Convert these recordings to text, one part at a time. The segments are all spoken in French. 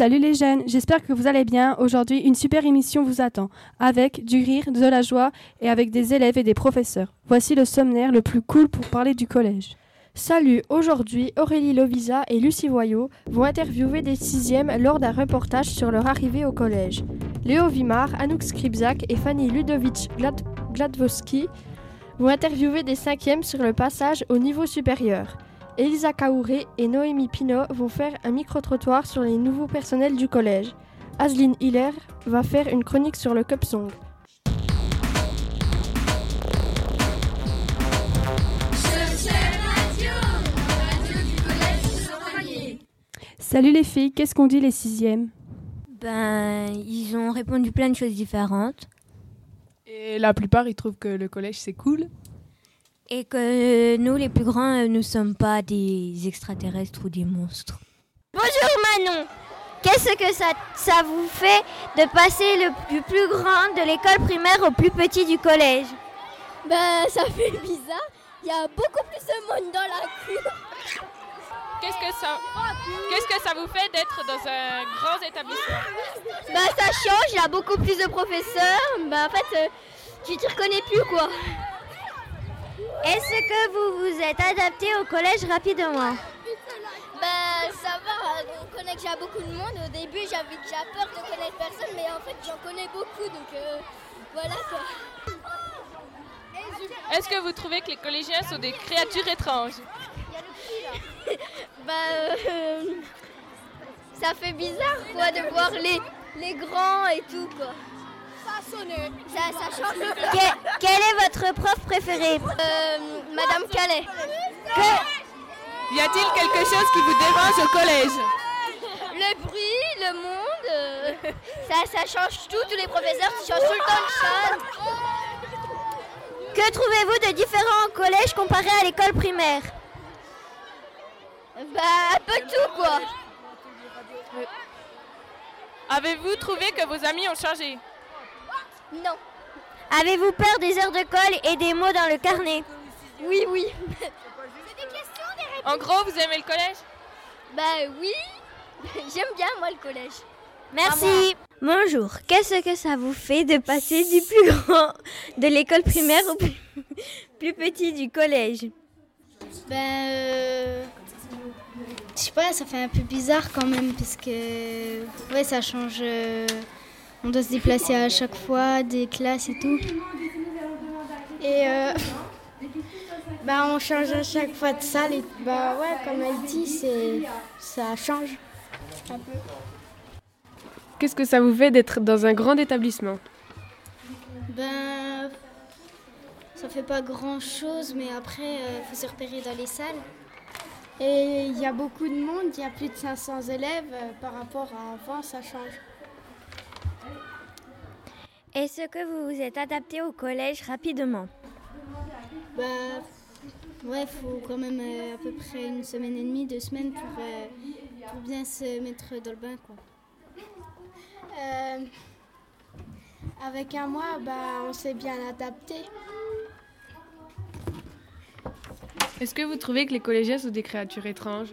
Salut les jeunes, j'espère que vous allez bien. Aujourd'hui, une super émission vous attend, avec du rire, de la joie et avec des élèves et des professeurs. Voici le sommaire le plus cool pour parler du collège. Salut, aujourd'hui, Aurélie Lovisa et Lucie Voyot vont interviewer des sixièmes lors d'un reportage sur leur arrivée au collège. Léo Vimar, Anouk Skribzak et Fanny Ludovic Glad vont interviewer des cinquièmes sur le passage au niveau supérieur. Elisa Kaouré et Noémie Pinot vont faire un micro-trottoir sur les nouveaux personnels du collège. Asline Hiller va faire une chronique sur le Cup Song. Salut les filles, qu'est-ce qu'on dit les sixièmes? Ben, ils ont répondu plein de choses différentes. Et la plupart, ils trouvent que le collège, c'est cool. Et que nous, les plus grands, euh, ne sommes pas des extraterrestres ou des monstres. Bonjour Manon. Qu'est-ce que ça, ça vous fait de passer le, du plus grand de l'école primaire au plus petit du collège? Ben, ça fait bizarre. Il y a beaucoup plus de monde dans la cour. Qu'est-ce que ça, qu'est-ce que ça vous fait d'être dans un grand établissement? Ben, ça change. Il y a beaucoup plus de professeurs. Ben, en fait, euh, tu te reconnais plus, quoi. Est-ce que vous vous êtes adapté au collège rapidement? Ben, ça va. On connaît déjà beaucoup de monde. Au début, j'avais déjà peur de connaître personne, mais en fait, j'en connais beaucoup. Donc, euh, voilà, quoi. Est-ce que vous trouvez que les collégiens sont des créatures étranges Ben, euh, ça fait bizarre, quoi, de voir les, les grands et tout, quoi. Ça. Ça, change le Que- Quel est votre prof préféré? Euh, Madame Calais. Y a-t-il quelque chose qui vous dérange au collège? Le bruit, le monde, euh, ça, ça change tout. Tous les professeurs qui changent tout le temps de choses. Que trouvez-vous de différent au collège comparé à l'école primaire? Bah, un peu tout, quoi. Avez-vous trouvé que vos amis ont changé? Non. Avez-vous peur des heures de colle et des mots dans le carnet? Oui, oui. En gros, vous aimez le collège? Bah oui. J'aime bien, moi, le collège. Merci. Bonjour. Qu'est-ce que ça vous fait de passer du plus grand de l'école primaire au plus, plus petit du collège? Ben, euh, je sais pas, ça fait un peu bizarre quand même parce que ouais, ça change. euh, on doit se déplacer à chaque fois, des classes et tout. Et euh, bah, on change à chaque fois de salle. Et, bah ouais, comme elle dit, c'est ça change un peu. Qu'est-ce que ça vous fait d'être dans un grand établissement Ben, ça fait pas grand chose, mais après, il faut se repérer dans les salles. Et il y a beaucoup de monde, il y a plus de 500 élèves. euh, par rapport à avant, ça change. Est-ce que vous vous êtes adapté au collège rapidement Bah, ouais, faut quand même euh, à peu près une semaine et demie, deux semaines pour, euh, pour bien se mettre dans le bain, quoi. Euh, avec un mois, bah, on s'est bien adapté. Est-ce que vous trouvez que les collégiens sont des créatures étranges?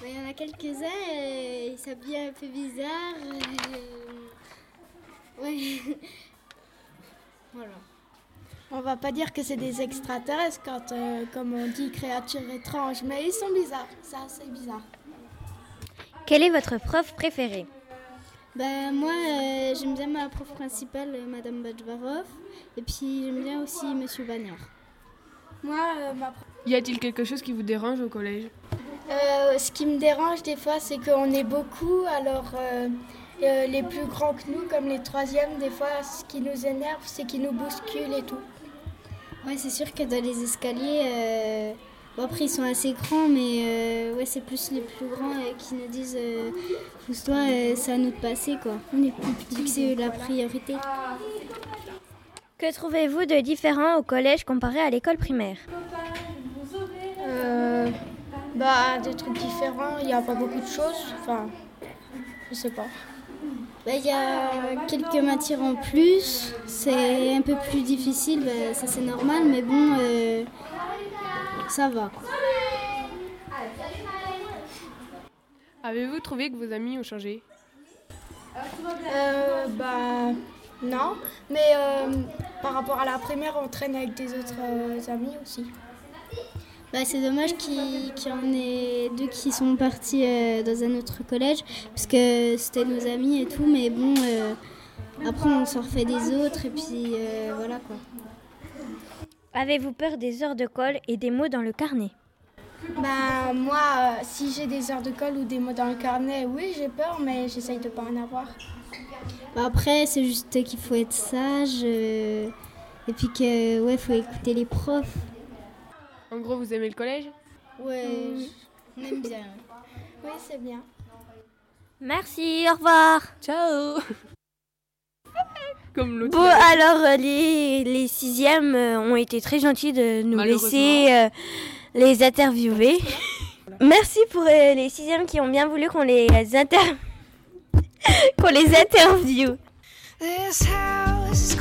Bah, Il y en a quelques-uns, euh, ils s'habillent un peu bizarre. euh, ouais. voilà. On va pas dire que c'est des extraterrestres quand, euh, comme on dit, créatures étranges, mais ils sont bizarres. Ça, c'est bizarre. Quel est votre prof préféré? Ben, moi, euh, j'aime bien ma prof principale, euh, Madame Bajvarov. Et puis, j'aime bien aussi Monsieur Bagnard. Moi, euh, ma Y a-t-il quelque chose qui vous dérange au collège? Euh, ce qui me dérange des fois, c'est qu'on est beaucoup. Alors, euh, euh, les plus grands que nous, comme les troisièmes, des fois, ce qui nous énerve, c'est qu'ils nous bousculent et tout. Ouais, c'est sûr que dans les escaliers, euh, bon, après, ils sont assez grands, mais euh, ouais, c'est plus les plus grands euh, qui nous disent euh, Pousse-toi, euh, c'est à nous de passer, quoi. On est plus petits, que c'est la priorité. Que trouvez-vous de différent au collège comparé à l'école primaire? Euh, bah, des trucs différents, il n'y a pas beaucoup de choses. Enfin, je sais pas. Bah, Il y a quelques matières en plus. C'est un peu plus difficile, bah, ça c'est normal, mais bon, euh, ça va. quoi. Avez-vous trouvé que vos amis ont changé? Euh, bah non, mais euh, par rapport à la primaire, on traîne avec des autres euh, amis aussi. Bah, c'est dommage qu'il y en ait deux qui sont partis euh, dans un autre collège, parce que c'était nos amis et tout, mais bon, euh, après on s'en refait des autres, et puis euh, voilà quoi. Avez-vous peur des heures de colle et des mots dans le carnet Bah moi, euh, si j'ai des heures de colle ou des mots dans le carnet, oui j'ai peur, mais j'essaye de pas en avoir. Bah, après, c'est juste qu'il faut être sage, euh, et puis que ouais, faut écouter les profs. En gros, vous aimez le collège? Ouais, on aime bien. Oui, c'est bien. Merci, au revoir. Ciao Comme l'autre. Bon, alors euh, les, les sixièmes euh, ont été très gentils de nous laisser euh, les interviewer. Merci pour euh, les sixièmes qui ont bien voulu qu'on les inter... qu'on les interviewe. This house is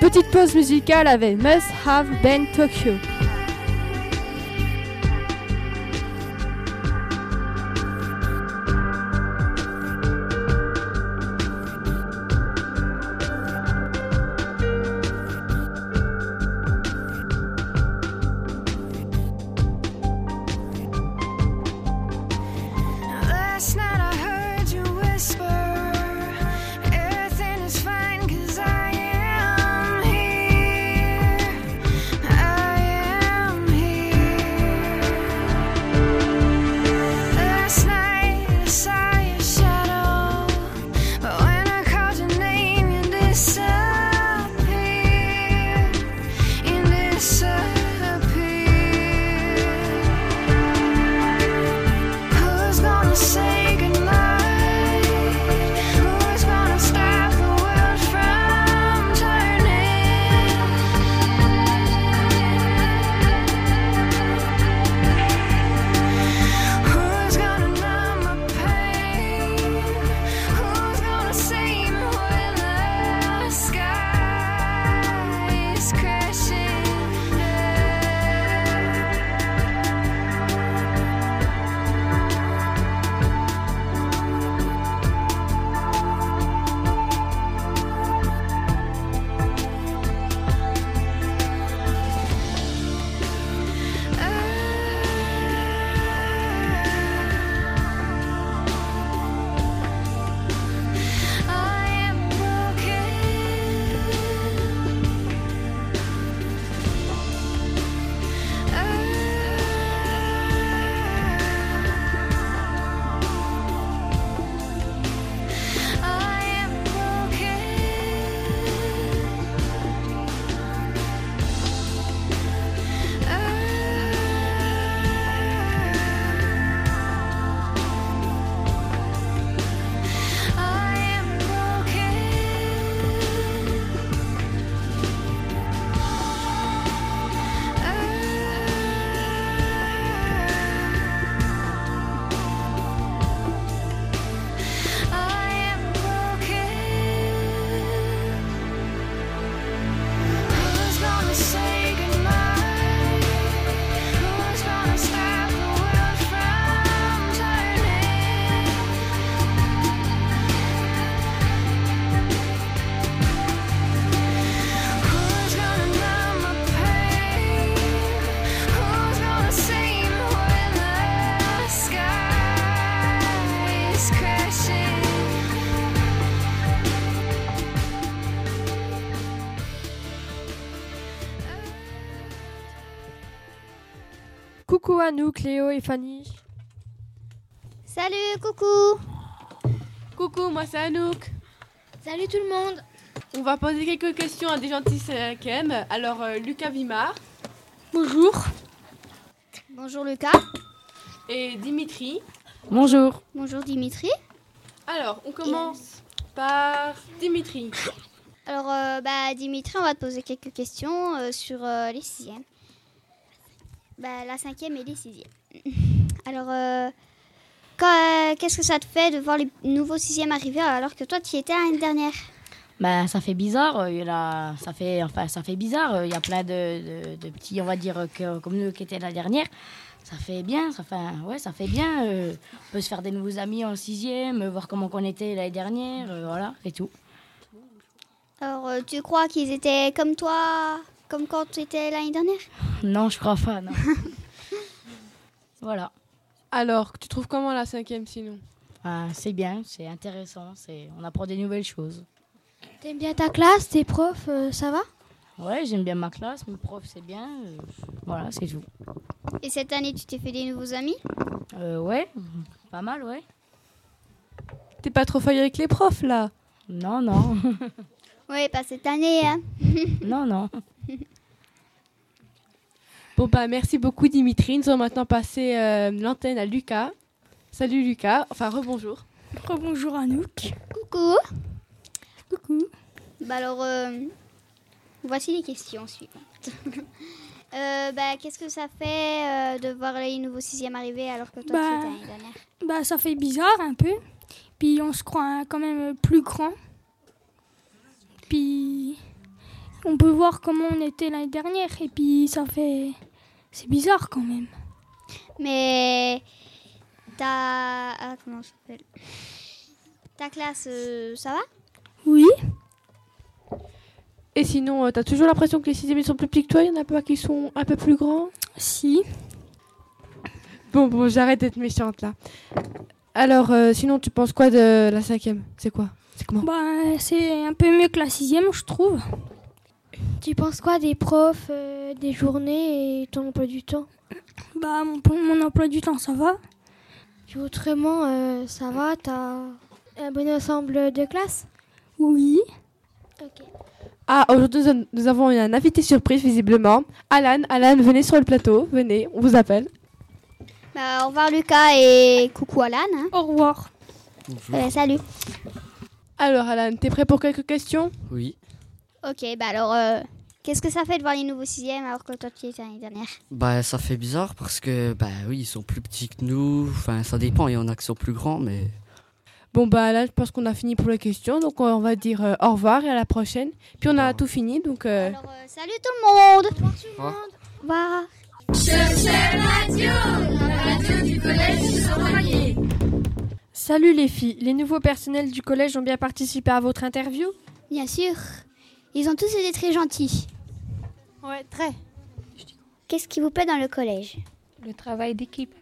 Petite pause musicale avec Must Have Been Tokyo. À nous, Cléo et Fanny. Salut, coucou Coucou, moi c'est Anouk. Salut tout le monde On va poser quelques questions à des gentils cinquièmes. Alors, euh, Lucas Vimard Bonjour. Bonjour Lucas. et Dimitri. Bonjour. Bonjour Dimitri. Alors, on commence par Dimitri. Alors, euh, bah, Dimitri, on va te poser quelques questions euh, sur euh, les sixièmes. Bah, la cinquième et les sixièmes. Alors, euh, euh, qu'est-ce que ça te fait de voir les nouveaux sixièmes arriver alors que toi, tu y étais l'année dernière Bah, ça fait bizarre. euh, Il a, ça fait, enfin, ça fait bizarre. Il y a plein de, de- de petits, on va dire, que- comme nous qui étaient la dernière. Ça fait bien. Ça fait, ouais, ça fait bien. euh, on peut se faire des nouveaux amis en sixième, voir comment on était l'année dernière, euh, voilà, et tout. Alors, tu crois qu'ils étaient comme toi, comme quand tu étais l'année dernière Non, je crois pas. Non. voilà. Alors, tu trouves comment la cinquième sinon Ah, c'est bien, c'est intéressant. C'est, on apprend des nouvelles choses. T'aimes bien ta classe, tes profs, euh, ça va? Ouais, j'aime bien ma classe, mes profs, c'est bien. euh, voilà, c'est tout. Et cette année, tu t'es fait des nouveaux amis? Euh, ouais, pas mal, ouais. T'es pas trop failli avec les profs là? Non, non. Oui, pas cette année. Hein. non, non. Bon bah merci beaucoup Dimitri. Nous allons maintenant passer euh, l'antenne à Lucas. Salut Lucas, enfin rebonjour. Rebonjour Anouk. Coucou. Coucou. Bah alors, euh, voici les questions suivantes. Euh, bah, Qu'est-ce que ça fait euh, de voir les nouveaux sixièmes arriver alors que toi, tu Bah, étais l'année dernière? Bah, ça fait bizarre un peu. Puis on se croit quand même plus grand. Puis on peut voir comment on était l'année dernière. Et puis ça fait. C'est bizarre quand même. Mais ta. Ah, comment ça s'appelle? Ta classe, euh, ça va? Oui. Et sinon, euh, t'as toujours l'impression que les sixièmes ils sont plus petits que toi? Il y en a pas qui sont un peu plus grands? Si. Bon, bon, j'arrête d'être méchante là. Alors, euh, sinon, tu penses quoi de la cinquième? C'est quoi? C'est comment Bah, c'est un peu mieux que la sixième, je trouve. Tu penses quoi des profs, euh, des journées et ton emploi du temps Bah, mon, mon emploi du temps, ça va. Puis autrement, euh, ça va T'as un bon ensemble de classe Oui. Ok. Ah, aujourd'hui, nous- avons un invité surprise visiblement. Alan, Alan, venez sur le plateau. Venez, on vous appelle. bah, Au revoir Lucas et coucou Alan. hein. Au revoir. Euh, salut. Alors, Alan, t'es prêt pour quelques questions? Oui. Ok, bah alors, euh, qu'est-ce que ça fait de voir les nouveaux sixièmes alors que toi, tu étais l'année dernière? Bah ça fait bizarre parce que bah oui ils sont plus petits que nous. Enfin ça dépend, il y en a qui sont plus grands mais Bon, bah là, je pense qu'on a fini pour les questions. Donc, on va dire euh, au revoir et à la prochaine. Puis, on a tout fini. Donc, euh, Salut tout le monde Au revoir. Radio, la radio du collège Saint-Vallier. Salut les filles, les nouveaux personnels du collège ont bien participé à votre interview? Bien sûr. Ils ont tous été très gentils. Ouais, très. Qu'est-ce qui vous plaît dans le collège? Le travail d'équipe.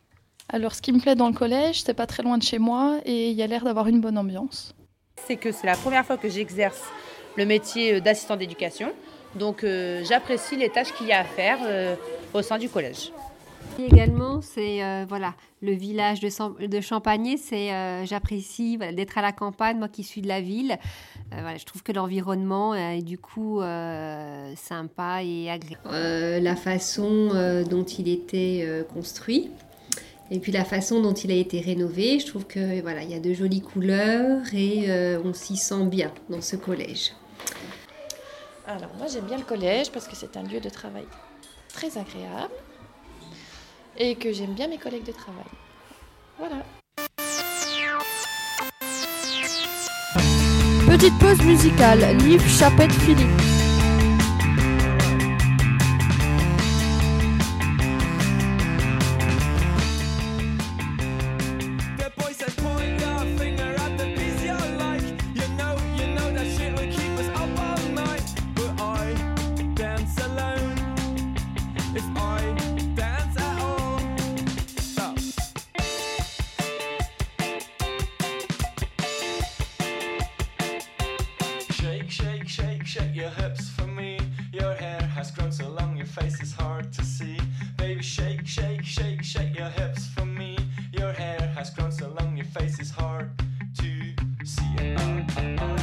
Alors, ce qui me plaît dans le collège, c'est pas très loin de chez moi et il y a l'air d'avoir une bonne ambiance. C'est que c'est la première fois que j'exerce le métier euh, d'assistant d'éducation. Donc, euh, j'apprécie les tâches qu'il y a à faire euh, au sein du collège. Également, c'est euh, voilà le village de, de Champagné. C'est euh, j'apprécie voilà, d'être à la campagne, moi qui suis de la ville. Euh, voilà, je trouve que l'environnement est du coup euh, sympa et agréable. Euh, la façon euh, dont il était euh, construit. Et puis la façon dont il a été rénové, je trouve que voilà, il y a de jolies couleurs et euh, on s'y sent bien dans ce collège. Alors moi j'aime bien le collège parce que c'est un lieu de travail très agréable et que j'aime bien mes collègues de travail. Voilà. Petite pause musicale, livre Chapette Philippe. Your face is hard to see.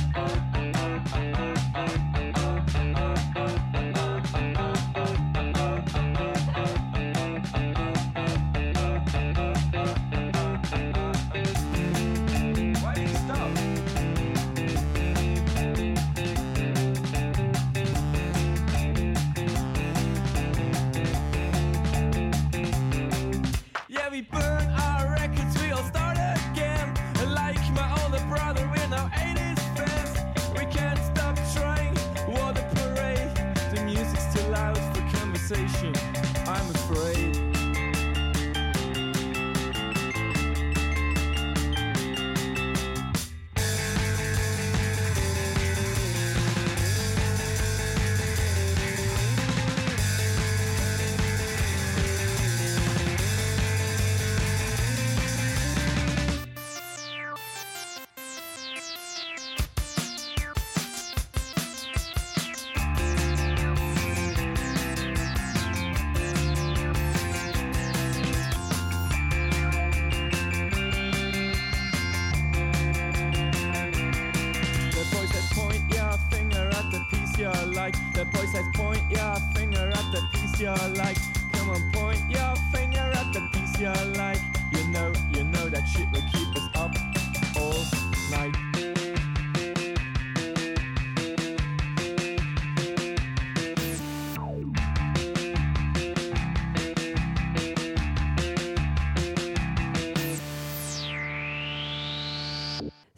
Conversation,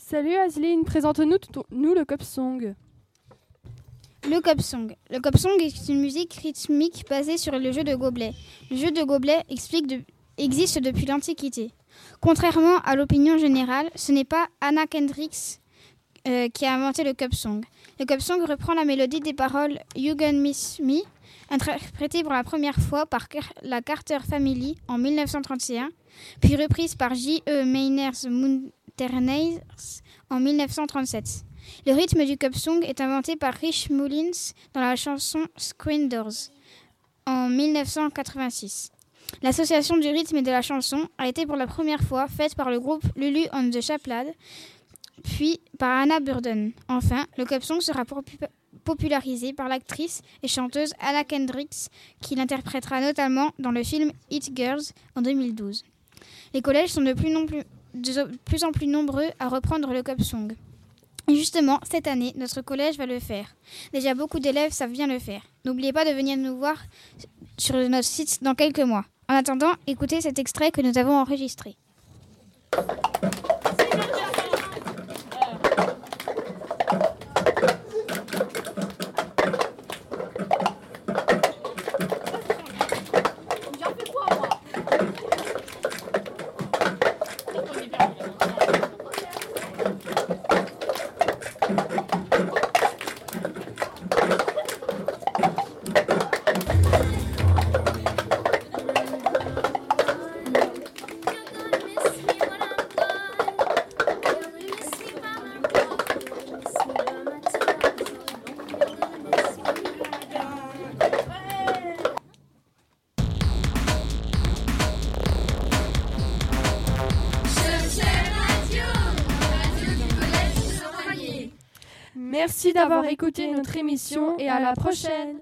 Salut Azeline, présente-nous le cop song. Le cop song. Le cop song est une musique rythmique basée sur le jeu de gobelet. Le jeu de gobelet explique de- existe depuis l'Antiquité. Contrairement à l'opinion générale, ce n'est pas Anna Kendricks euh, qui a inventé le cop song. Le cop song reprend la mélodie des paroles You Miss Me, interprétée pour la première fois par la Carter Family en 1931, puis reprise par J.E. Mayners En 1937. Le rythme du cup song est inventé par Rich Mullins dans la chanson Screen Doors en 1986. L'association du rythme et de la chanson a été pour la première fois faite par le groupe Lulu on the Chaplad, puis par Anna Burden. Enfin, le cup song sera popu- popularisé par l'actrice et chanteuse Anna Kendricks, qui l'interprétera notamment dans le film It Girls en 2012. Les collèges sont de plus, non plus- de plus en plus nombreux à reprendre le song. Justement, cette année, notre collège va le faire. Déjà, beaucoup d'élèves savent bien le faire. N'oubliez pas de venir nous voir sur notre site dans quelques mois. En attendant, écoutez cet extrait que nous avons enregistré. Merci d'avoir écouté notre émission et à la prochaine.